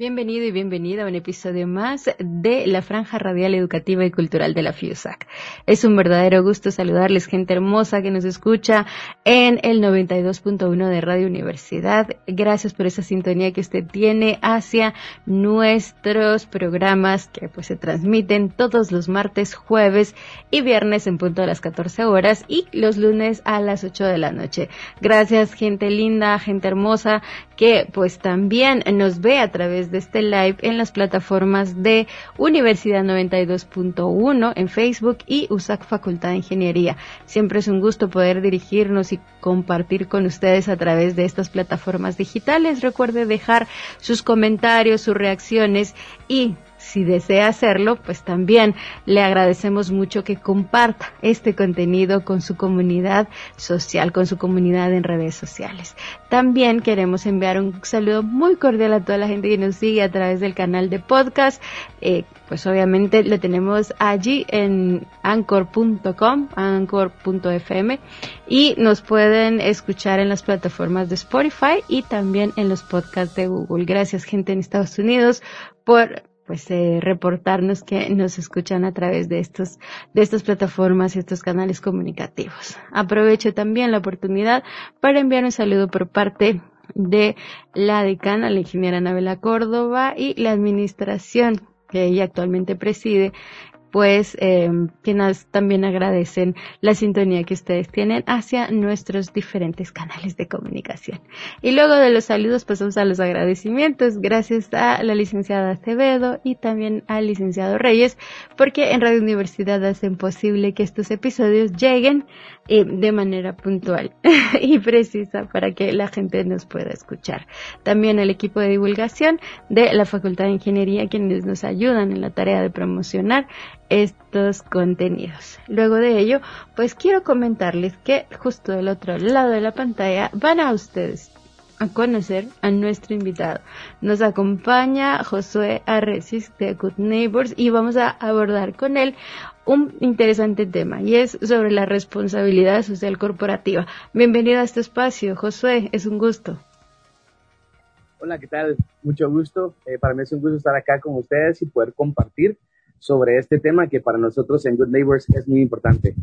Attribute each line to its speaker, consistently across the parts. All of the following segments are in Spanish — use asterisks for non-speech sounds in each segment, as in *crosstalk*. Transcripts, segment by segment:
Speaker 1: Bienvenido y bienvenida a un episodio más de la Franja Radial Educativa y Cultural de la FIUSAC. Es un verdadero gusto saludarles, gente hermosa que nos escucha en el 92.1 de Radio Universidad. Gracias por esa sintonía que usted tiene hacia nuestros programas que pues se transmiten todos los martes, jueves y viernes en punto a las 14 horas y los lunes a las 8 de la noche. Gracias, gente linda, gente hermosa que pues también nos ve a través de este live en las plataformas de Universidad 92.1 en Facebook y USAC Facultad de Ingeniería. Siempre es un gusto poder dirigirnos y compartir con ustedes a través de estas plataformas digitales. Recuerde dejar sus comentarios, sus reacciones y si desea hacerlo, pues también le agradecemos mucho que comparta este contenido con su comunidad social, con su comunidad en redes sociales. También queremos enviar un saludo muy cordial a toda la gente que nos sigue a través del canal de podcast. Eh, pues obviamente lo tenemos allí en anchor.com, anchor.fm y nos pueden escuchar en las plataformas de Spotify y también en los podcasts de Google. Gracias gente en Estados Unidos por pues eh, reportarnos que nos escuchan a través de estos de estas plataformas y estos canales comunicativos. Aprovecho también la oportunidad para enviar un saludo por parte de la decana, la ingeniera Anabela Córdoba y la administración que ella actualmente preside pues eh, que nos también agradecen la sintonía que ustedes tienen hacia nuestros diferentes canales de comunicación. Y luego de los saludos pasamos a los agradecimientos gracias a la licenciada Acevedo y también al licenciado Reyes porque en Radio Universidad hacen posible que estos episodios lleguen eh, de manera puntual *laughs* y precisa para que la gente nos pueda escuchar. También el equipo de divulgación de la Facultad de Ingeniería quienes nos ayudan en la tarea de promocionar estos contenidos. Luego de ello, pues quiero comentarles que justo del otro lado de la pantalla van a ustedes a conocer a nuestro invitado. Nos acompaña Josué Arresis de Good Neighbors y vamos a abordar con él un interesante tema y es sobre la responsabilidad social corporativa. Bienvenido a este espacio, Josué, es un gusto.
Speaker 2: Hola, ¿qué tal? Mucho gusto. Eh, para mí es un gusto estar acá con ustedes y poder compartir sobre este tema que para nosotros en Good Neighbors es muy importante.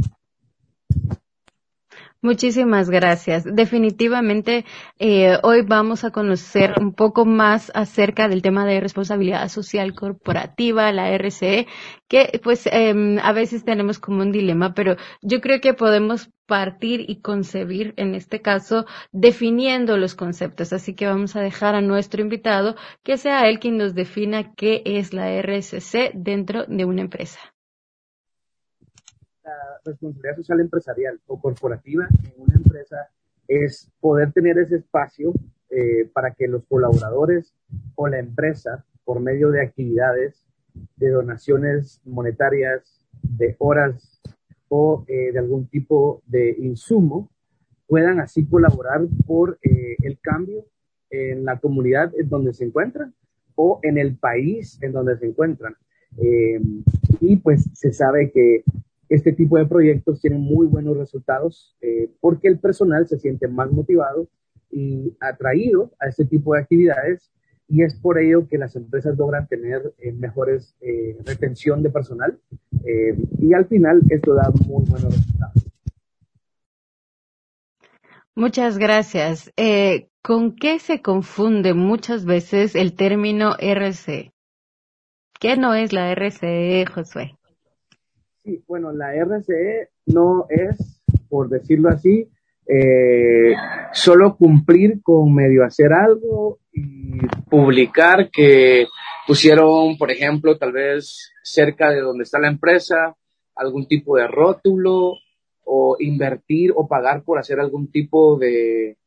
Speaker 1: Muchísimas gracias. Definitivamente, eh, hoy vamos a conocer un poco más acerca del tema de responsabilidad social corporativa, la RCE, que pues eh, a veces tenemos como un dilema, pero yo creo que podemos partir y concebir, en este caso, definiendo los conceptos. Así que vamos a dejar a nuestro invitado que sea él quien nos defina qué es la RSC dentro de una empresa
Speaker 2: responsabilidad social empresarial o corporativa en una empresa es poder tener ese espacio eh, para que los colaboradores o la empresa, por medio de actividades, de donaciones monetarias, de horas o eh, de algún tipo de insumo, puedan así colaborar por eh, el cambio en la comunidad en donde se encuentran o en el país en donde se encuentran. y pues se sabe que este tipo de proyectos tienen muy buenos resultados eh, porque el personal se siente más motivado y atraído a este tipo de actividades y es por ello que las empresas logran tener eh, mejores eh, retención de personal y al final esto da muy buenos resultados.
Speaker 1: Muchas gracias. ¿Con qué se confunde muchas veces el término RCE? ¿Qué no es la RCE, Josué?
Speaker 2: Bueno, la RCE no es, por decirlo así, eh, solo cumplir con medio hacer algo y publicar que pusieron, por ejemplo, tal vez cerca de donde está la empresa, algún tipo de rótulo o invertir o pagar por hacer algún tipo de,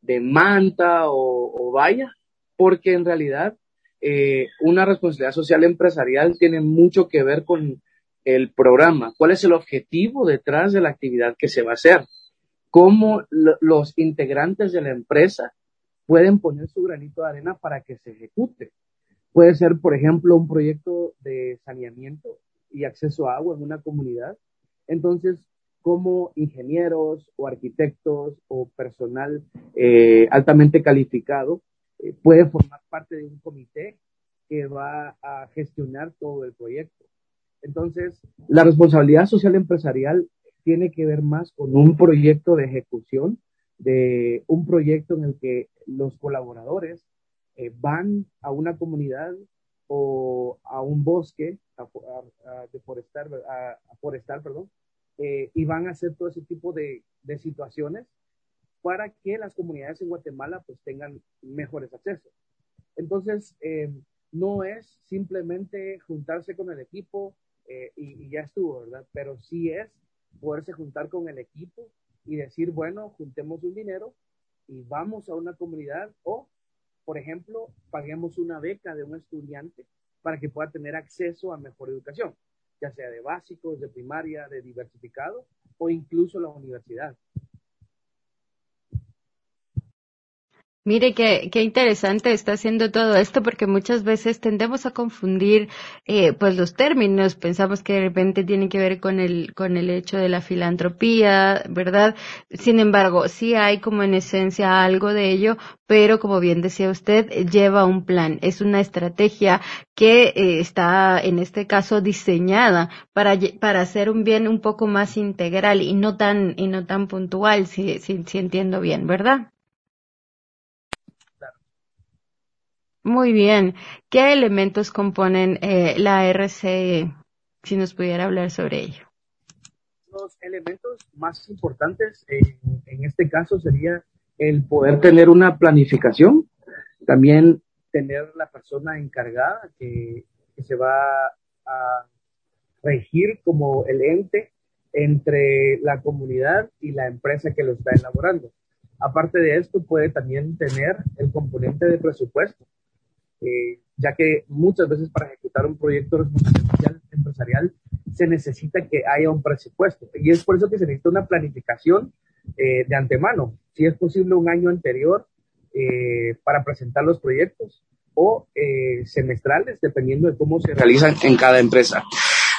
Speaker 2: de manta o, vaya, porque en realidad eh, una responsabilidad social empresarial tiene mucho que ver con el programa, cuál es el objetivo detrás de la actividad que se va a hacer, cómo los integrantes de la empresa pueden poner su granito de arena para que se ejecute. Puede ser, por ejemplo, un proyecto de saneamiento y acceso a agua en una comunidad. Entonces, como ingenieros o arquitectos o personal eh, altamente calificado, eh, puede formar parte de un comité que va a gestionar todo el proyecto. Entonces, la responsabilidad social empresarial tiene que ver más con un proyecto de ejecución, de un proyecto en el que los colaboradores eh, van a una comunidad o a un bosque a, forestar, a, forestar, perdón, eh, y van a hacer todo ese tipo de, de, situaciones para que las comunidades en Guatemala pues tengan mejores accesos. Entonces, eh, no es simplemente juntarse con el equipo eh, y, y, ya estuvo, ¿verdad? Pero sí es poderse juntar con el equipo y decir, bueno, juntemos un dinero y vamos a una comunidad o por ejemplo, paguemos una beca de un estudiante para que pueda tener acceso a mejor educación, ya sea de básicos, de primaria, de diversificado o incluso la universidad.
Speaker 1: Mire qué, qué interesante está haciendo todo esto porque muchas veces tendemos a confundir eh, pues los términos. Pensamos que de repente tiene que ver con el, con el hecho de la filantropía, ¿verdad? Sin embargo, sí hay como en esencia algo de ello, pero como bien decía usted, lleva un plan. Es una estrategia que eh, está en este caso diseñada para, para hacer un bien un poco más integral y no tan, y no tan puntual, si, si, si entiendo bien, ¿verdad? Muy bien. ¿Qué elementos componen eh, la RCE? Si nos pudiera hablar sobre ello.
Speaker 2: Los elementos más importantes en, este caso sería el poder tener una planificación, también tener la persona encargada que, que se va a regir como el ente entre la comunidad y la empresa que lo está elaborando. Aparte de esto, puede también tener el componente de presupuesto, eh, ya que muchas veces para ejecutar un proyecto empresarial se necesita que haya un presupuesto. Y es por eso que se necesita una planificación eh, de antemano, si es posible un año anterior eh, para presentar los proyectos o semestrales, dependiendo de cómo se realizan en cada empresa.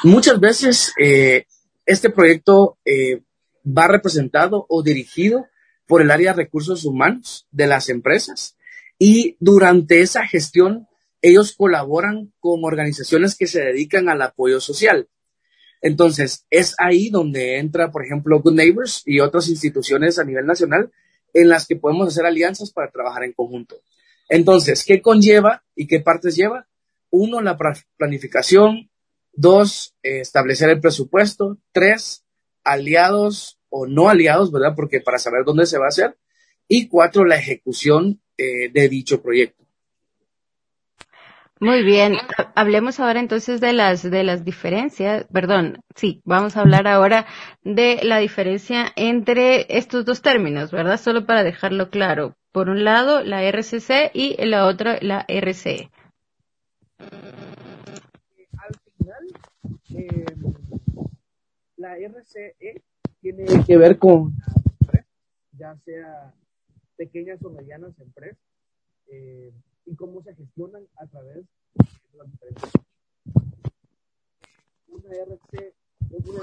Speaker 2: Muchas veces este proyecto va representado o dirigido por el área de recursos humanos de las empresas y durante esa gestión, ellos colaboran con organizaciones que se dedican al apoyo social. Entonces, es ahí donde entra, por ejemplo, Good Neighbors y otras instituciones a nivel nacional en las que podemos hacer alianzas para trabajar en conjunto. Entonces, ¿qué conlleva y qué partes lleva? Uno, la planificación. Dos, establecer el presupuesto. Tres, aliados o no aliados, ¿verdad? Porque para saber dónde se va a hacer. Y cuatro, la ejecución eh, de dicho proyecto.
Speaker 1: Muy bien, hablemos ahora entonces de las de las diferencias, perdón, sí, vamos a hablar ahora de la diferencia entre estos dos términos, ¿verdad? Solo para dejarlo claro. Por un lado, la RCC y la otra, la RCE.
Speaker 2: Al final, eh, la RCE tiene que ver con ya sea pequeñas o medianas empresas eh, y cómo se gestionan a través de las diferentes.
Speaker 1: Una RC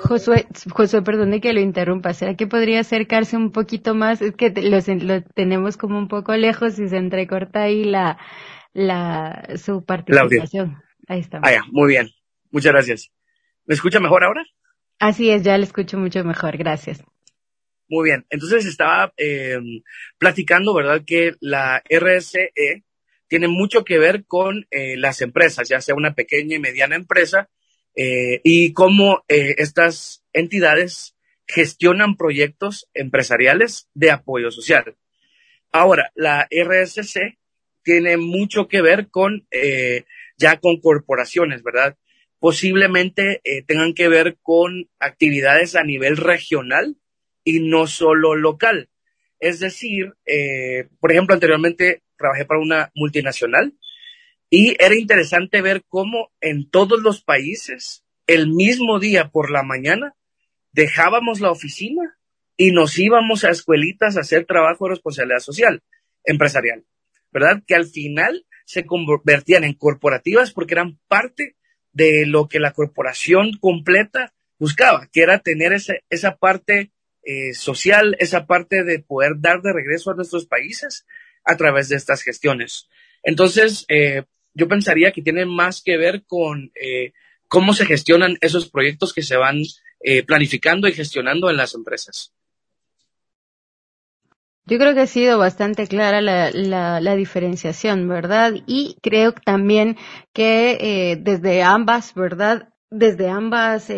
Speaker 1: Josué, Josué, perdone que lo interrumpa. ¿Será que podría acercarse un poquito más? Es que lo, tenemos como un poco lejos y se entrecorta ahí la, la, su participación. Ahí está.
Speaker 2: Ah, muy bien. Muchas gracias. ¿Me escucha mejor ahora?
Speaker 1: Así es, ya le escucho mucho mejor. Gracias.
Speaker 2: Muy bien, entonces estaba eh, platicando, ¿verdad? Que la RSE tiene mucho que ver con eh, las empresas, ya sea una pequeña y mediana empresa, eh, y cómo estas entidades gestionan proyectos empresariales de apoyo social. Ahora, la RSC tiene mucho que ver con ya con corporaciones, ¿verdad? Posiblemente tengan que ver con actividades a nivel regional y no solo local. Es decir, eh, por ejemplo, anteriormente trabajé para una multinacional y era interesante ver cómo en todos los países, el mismo día por la mañana, dejábamos la oficina y nos íbamos a escuelitas a hacer trabajo de responsabilidad social, empresarial, ¿verdad? Que al final se convertían en corporativas porque eran parte de lo que la corporación completa buscaba, que era tener esa parte eh, social, esa parte de poder dar de regreso a nuestros países a través de estas gestiones. Entonces, eh, yo pensaría que tiene más que ver con eh, cómo se gestionan esos proyectos que se van planificando y gestionando en las empresas.
Speaker 1: Yo creo que ha sido bastante clara la, diferenciación, ¿verdad? Y creo también que desde ambas, ¿verdad? Desde ambas,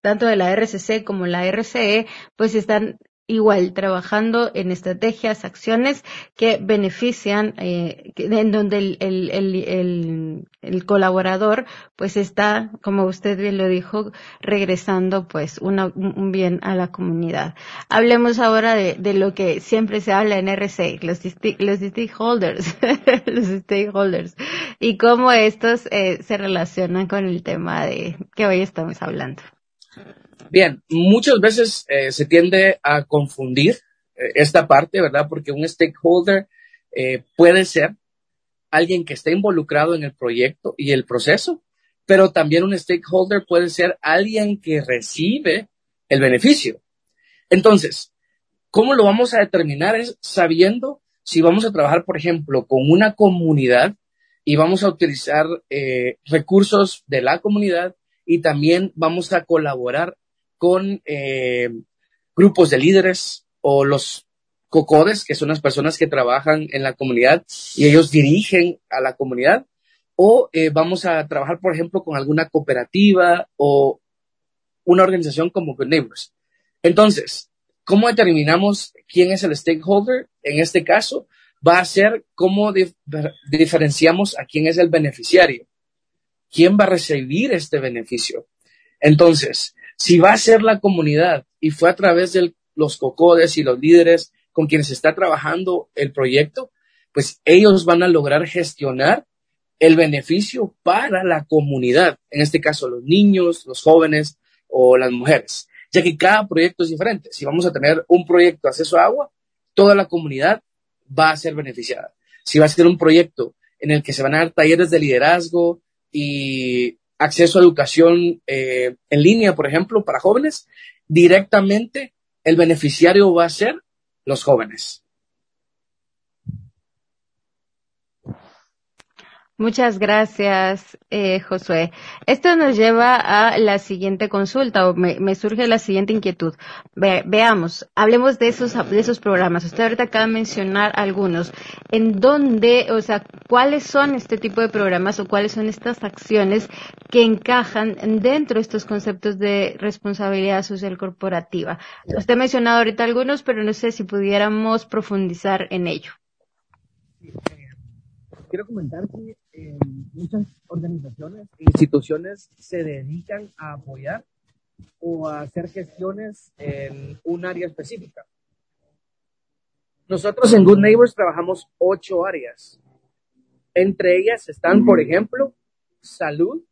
Speaker 1: tanto de la RCC como la RCE, pues están igual trabajando en estrategias, acciones que benefician, eh, en donde el, el, el, el, colaborador pues está, como usted bien lo dijo, regresando pues una, un bien a la comunidad. Hablemos ahora de, de lo que siempre se habla en RC, los, los stakeholders, *laughs* los stakeholders, y cómo estos eh, se relacionan con el tema de que hoy estamos hablando.
Speaker 2: Bien, muchas veces eh, se tiende a confundir eh, esta parte, ¿verdad? Porque un stakeholder eh, puede ser alguien que esté involucrado en el proyecto y el proceso, pero también un stakeholder puede ser alguien que recibe el beneficio. Entonces, ¿cómo lo vamos a determinar? Es sabiendo si vamos a trabajar, por ejemplo, con una comunidad y vamos a utilizar recursos de la comunidad y también vamos a colaborar con eh, grupos de líderes o los cocodes, que son las personas que trabajan en la comunidad y ellos dirigen a la comunidad, o eh, vamos a trabajar, por ejemplo, con alguna cooperativa o una organización como Good Neighbors. Entonces, ¿cómo determinamos quién es el stakeholder? En este caso, va a ser cómo diferenciamos a quién es el beneficiario. ¿Quién va a recibir este beneficio? Entonces, si va a ser la comunidad y fue a través de los cocodes y los líderes con quienes está trabajando el proyecto, pues ellos van a lograr gestionar el beneficio para la comunidad, en este caso los niños, los jóvenes o las mujeres, ya que cada proyecto es diferente. Si vamos a tener un proyecto de acceso a agua, toda la comunidad va a ser beneficiada. Si va a ser un proyecto en el que se van a dar talleres de liderazgo y acceso a educación eh, en línea, por ejemplo, para jóvenes, directamente el beneficiario va a ser los jóvenes.
Speaker 1: Muchas gracias, eh, Josué. Esto nos lleva a la siguiente consulta, o me, surge la siguiente inquietud. veamos, hablemos de esos, de esos programas. Usted ahorita acaba de mencionar algunos. ¿En dónde, o sea, cuáles son este tipo de programas o cuáles son estas acciones que encajan dentro de estos conceptos de responsabilidad social corporativa? Usted ha mencionado ahorita algunos, pero no sé si pudiéramos profundizar en ello.
Speaker 2: Quiero comentar que muchas organizaciones e instituciones se dedican a apoyar o a hacer gestiones en un área específica. Nosotros en Good Neighbors trabajamos ocho áreas. Entre ellas están, por ejemplo, salud,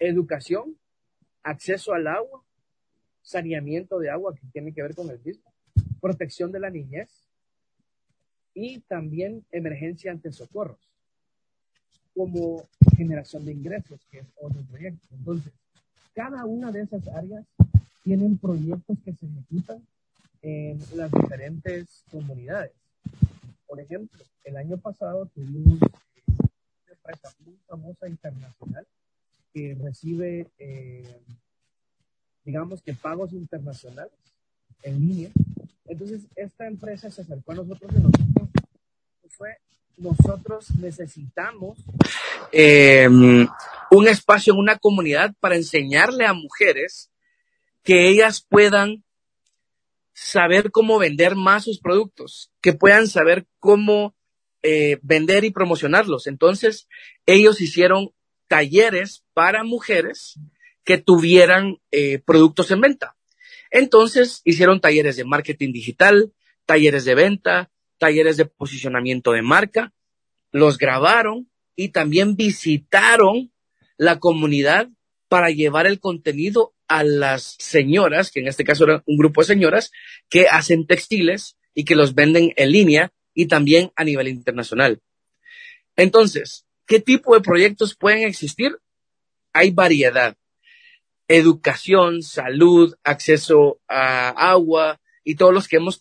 Speaker 2: educación, acceso al agua, saneamiento de agua, que tiene que ver con el mismo, protección de la niñez y también emergencia ante socorros como generación de ingresos, que es otro proyecto. Entonces, cada una de esas áreas tienen proyectos que se ejecutan en las diferentes comunidades. Por ejemplo, el año pasado tuvimos una empresa muy famosa internacional que recibe, eh, digamos que pagos internacionales en línea. Entonces, esta empresa se acercó a nosotros y fue nosotros necesitamos em, un espacio en una comunidad para enseñarle a mujeres que ellas puedan saber cómo vender más sus productos, que puedan saber cómo eh, vender y promocionarlos. Entonces, ellos hicieron talleres para mujeres que tuvieran eh, productos en venta. Entonces, hicieron talleres de marketing digital, talleres de venta, talleres de posicionamiento de marca, los grabaron y también visitaron la comunidad para llevar el contenido a las señoras, que en este caso era un grupo de señoras, que hacen textiles y que los venden en línea y también a nivel internacional. Entonces, ¿qué tipo de proyectos pueden existir? Hay variedad. Educación, salud, acceso a agua y todos los que hemos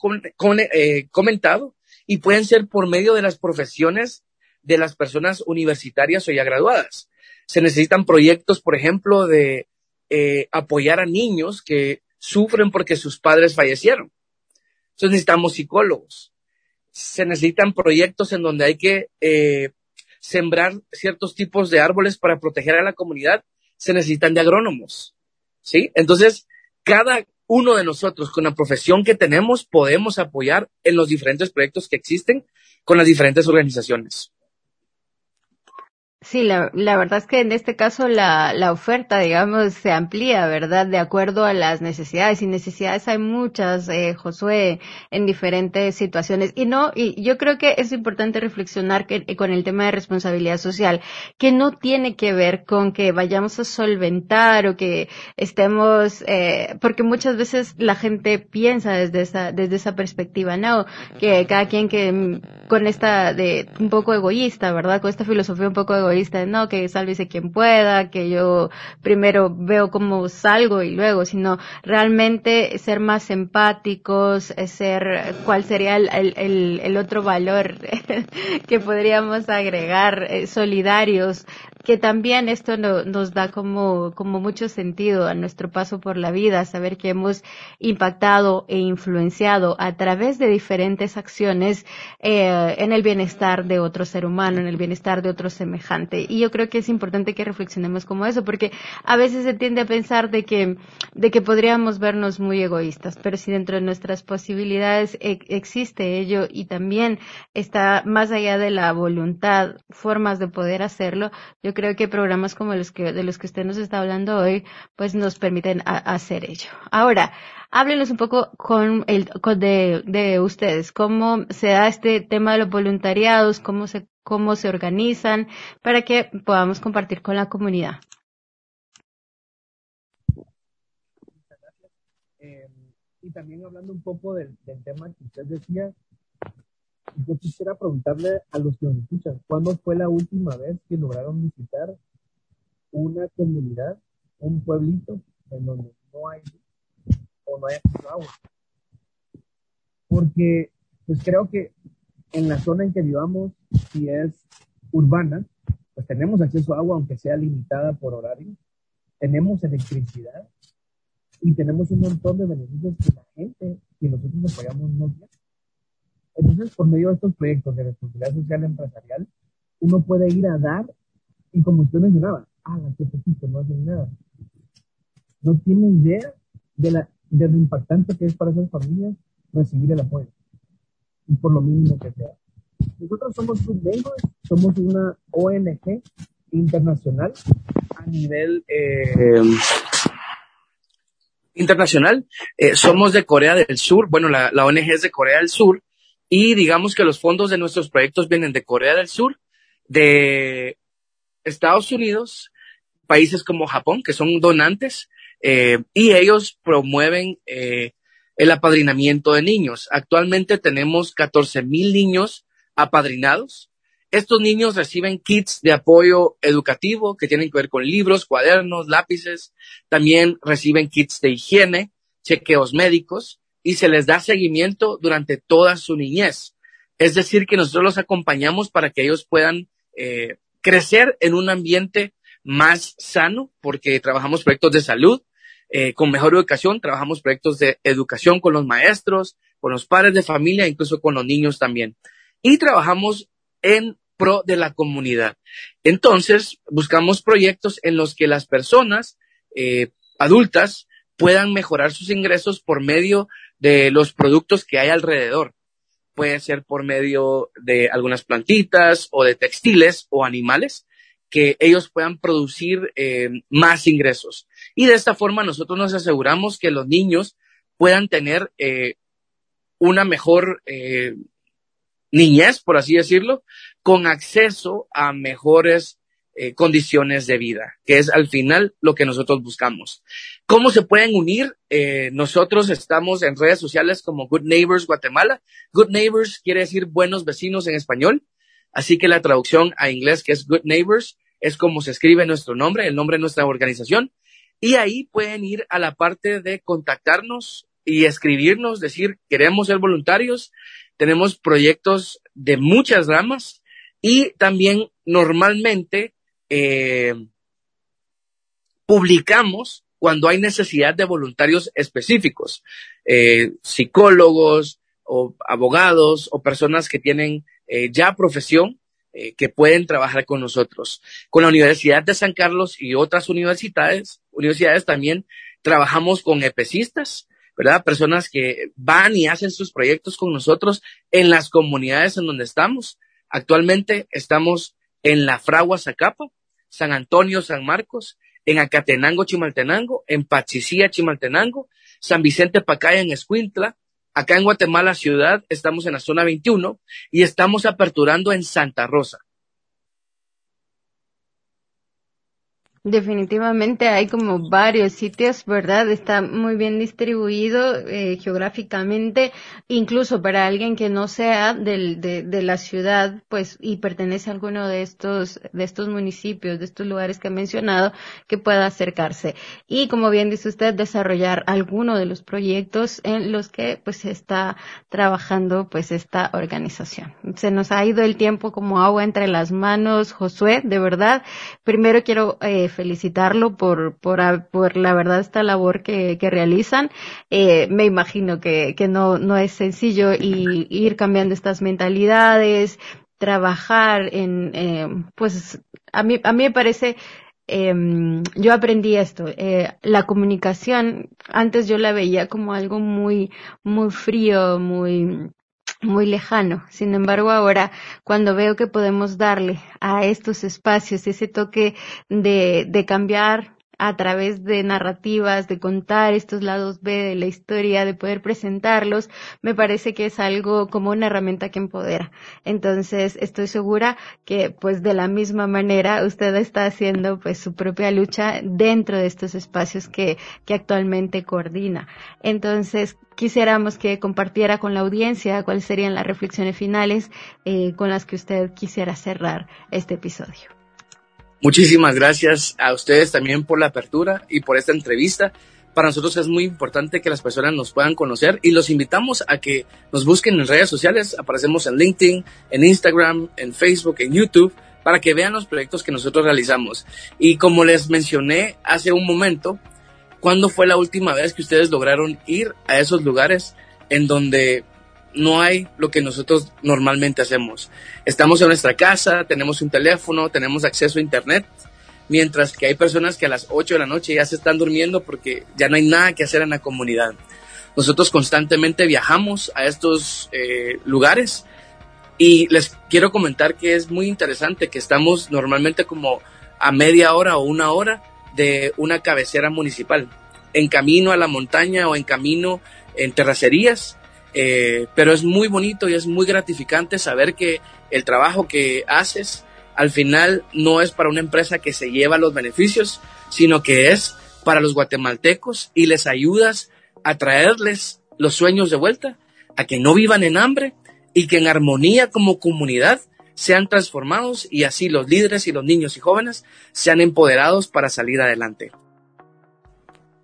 Speaker 2: eh, comentado y pueden ser por medio de las profesiones de las personas universitarias o ya graduadas. Se necesitan proyectos, por ejemplo, de eh, apoyar a niños que sufren porque sus padres fallecieron. Entonces necesitamos psicólogos. Se necesitan proyectos en donde hay que eh, sembrar ciertos tipos de árboles para proteger a la comunidad. Se necesitan de agrónomos. ¿Sí? Entonces, cada uno de nosotros, con la profesión que tenemos, podemos apoyar en los diferentes proyectos que existen con las diferentes organizaciones.
Speaker 1: Sí, la, la, verdad es que en este caso la, la oferta, digamos, se amplía, ¿verdad? De acuerdo a las necesidades. Y necesidades hay muchas, eh, Josué, en diferentes situaciones. Y no, y yo creo que es importante reflexionar que, eh, con el tema de responsabilidad social, que no tiene que ver con que vayamos a solventar o que estemos, eh, porque muchas veces la gente piensa desde esa, desde esa perspectiva, ¿no? Que cada quien que, mm, con esta de, un poco egoísta, ¿verdad? Con esta filosofía un poco egoísta, no, que sálvese quien pueda, que yo primero veo cómo salgo y luego, sino realmente ser más empáticos, ser, cuál sería el, el, otro valor *laughs* que podríamos agregar, eh, solidarios, que también esto nos da como, como mucho sentido a nuestro paso por la vida, saber que hemos impactado e influenciado a través de diferentes acciones eh, en el bienestar de otro ser humano, en el bienestar de otro semejante. Y yo creo que es importante que reflexionemos como eso, porque a veces se tiende a pensar de que, de que podríamos vernos muy egoístas, pero si dentro de nuestras posibilidades e, existe ello y también está más allá de la voluntad, formas de poder hacerlo, yo creo que programas como los que, de los que usted nos está hablando hoy, pues nos permiten hacer ello. Ahora, háblenos un poco con el, con de, de ustedes, cómo se da este tema de los voluntariados, cómo se, cómo se organizan, para que podamos compartir con la comunidad.
Speaker 2: Eh, y también hablando un poco del, del tema que usted decía, yo quisiera preguntarle a los que nos escuchan, ¿cuándo fue la última vez que lograron visitar una comunidad, un pueblito en donde no hay o no hay agua? Porque pues creo que en la zona en que vivamos, si es urbana, pues tenemos acceso a agua, aunque sea limitada por horario, tenemos electricidad y tenemos un montón de beneficios que la gente que nosotros apoyamos no tiene. Entonces, por medio de estos proyectos de responsabilidad social empresarial, uno puede ir a dar, y como usted mencionaba, ah, qué poquito, no hacen nada. No tiene idea de, la, de lo impactante que es para esas familias recibir el apoyo, y por lo mínimo que sea. Nosotros somos Good Neighbors, somos una ONG internacional a nivel eh, internacional. Eh, somos de Corea del Sur, bueno, la, la ONG es de Corea del Sur, y digamos que los fondos de nuestros proyectos vienen de Corea del Sur, de Estados Unidos, países como Japón, que son donantes, eh, y ellos promueven eh, el apadrinamiento de niños. Actualmente tenemos 14 mil niños apadrinados. Estos niños reciben kits de apoyo educativo que tienen que ver con libros, cuadernos, lápices. También reciben kits de higiene, chequeos médicos y se les da seguimiento durante toda su niñez. Es decir, que nosotros los acompañamos para que ellos puedan eh, crecer en un ambiente más sano, porque trabajamos proyectos de salud, eh, con mejor educación, trabajamos proyectos de educación con los maestros, con los padres de familia, incluso con los niños también. Y trabajamos en pro de la comunidad. Entonces, buscamos proyectos en los que las personas eh, adultas puedan mejorar sus ingresos por medio de los productos que hay alrededor. Puede ser por medio de algunas plantitas o de textiles o animales que ellos puedan producir eh, más ingresos. Y de esta forma nosotros nos aseguramos que los niños puedan tener eh, una mejor eh, niñez, por así decirlo, con acceso a mejores eh, condiciones de vida, que es al final lo que nosotros buscamos. ¿Cómo se pueden unir? Eh, nosotros estamos en redes sociales como Good Neighbors Guatemala. Good Neighbors quiere decir buenos vecinos en español, así que la traducción a inglés que es Good Neighbors es como se escribe nuestro nombre, el nombre de nuestra organización, y ahí pueden ir a la parte de contactarnos y escribirnos, decir, queremos ser voluntarios. Tenemos proyectos de muchas ramas y también normalmente eh, publicamos cuando hay necesidad de voluntarios específicos, eh, psicólogos o abogados o personas que tienen eh, ya profesión eh, que pueden trabajar con nosotros. Con la Universidad de San Carlos y otras universidades, universidades también trabajamos con EPECistas, ¿verdad? Personas que van y hacen sus proyectos con nosotros en las comunidades en donde estamos. Actualmente estamos en La Fragua, Zacapa, San Antonio, San Marcos, en Acatenango, Chimaltenango, en Pachicía, Chimaltenango, San Vicente Pacaya, en Escuintla, Acá en Guatemala ciudad estamos en la zona 21 y estamos aperturando en Santa Rosa.
Speaker 1: Definitivamente hay como varios sitios, ¿verdad? Está muy bien distribuido eh, geográficamente, incluso para alguien que no sea del, de, de, la ciudad, pues, y pertenece a alguno de estos, de estos municipios, de estos lugares que he mencionado, que pueda acercarse. Y como bien dice usted, desarrollar alguno de los proyectos en los que, pues, está trabajando, pues, esta organización. Se nos ha ido el tiempo como agua entre las manos, Josué, de verdad. Primero quiero, eh, felicitarlo por, por, por la verdad esta labor que, que realizan. Eh, me imagino que, que no, no es sencillo y, ir cambiando estas mentalidades, trabajar en, eh, pues a mí, a mí me parece eh, yo aprendí esto, eh, la comunicación, antes yo la veía como algo muy, muy frío, muy, muy lejano. Sin embargo, ahora cuando veo que podemos darle a estos espacios ese toque de, de cambiar a través de narrativas, de contar estos lados B de la historia, de poder presentarlos, me parece que es algo como una herramienta que empodera. Entonces, estoy segura que pues de la misma manera usted está haciendo pues su propia lucha dentro de estos espacios que, que actualmente coordina. Entonces, quisiéramos que compartiera con la audiencia cuáles serían las reflexiones finales eh, con las que usted quisiera cerrar este episodio.
Speaker 2: Muchísimas gracias a ustedes también por la apertura y por esta entrevista. Para nosotros es muy importante que las personas nos puedan conocer y los invitamos a que nos busquen en redes sociales. Aparecemos en LinkedIn, en Instagram, en Facebook, en YouTube, para que vean los proyectos que nosotros realizamos. Y como les mencioné hace un momento, ¿cuándo fue la última vez que ustedes lograron ir a esos lugares en donde no hay lo que nosotros normalmente hacemos. Estamos en nuestra casa, tenemos un teléfono, tenemos acceso a internet, mientras que hay personas que a las 8 de la noche ya se están durmiendo porque ya no hay nada que hacer en la comunidad. Nosotros constantemente viajamos a estos eh, lugares y les quiero comentar que es muy interesante que estamos normalmente como a media hora o una hora de una cabecera municipal, en camino a la montaña o en camino en terracerías eh, pero es muy bonito y es muy gratificante saber que el trabajo que haces al final no es para una empresa que se lleva los beneficios, sino que es para los guatemaltecos y les ayudas a traerles los sueños de vuelta, a que no vivan en hambre y que en armonía como comunidad sean transformados y así los líderes y los niños y jóvenes sean empoderados para salir adelante.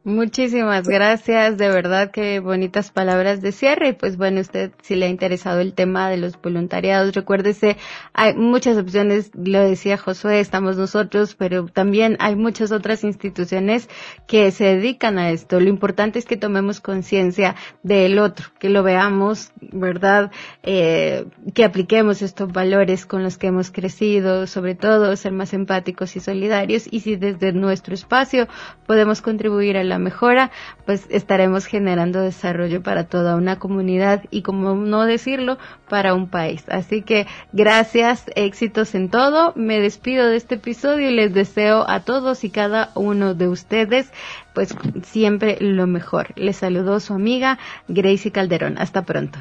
Speaker 1: Muchísimas gracias, de verdad que bonitas palabras de cierre. Pues bueno, usted si le ha interesado el tema de los voluntariados, recuérdese, hay muchas opciones, lo decía Josué, estamos nosotros, pero también hay muchas otras instituciones que se dedican a esto. Lo importante es que tomemos conciencia del otro, que lo veamos, ¿verdad? Eh, que apliquemos estos valores con los que hemos crecido, sobre todo ser más empáticos y solidarios. Y si desde nuestro espacio podemos contribuir a la mejora, pues estaremos generando desarrollo para toda una comunidad y como no decirlo, para un país. Así que gracias, éxitos en todo. Me despido de este episodio y les deseo a todos y cada uno de ustedes pues siempre lo mejor. Les saludó su amiga Gracie Calderón. Hasta pronto.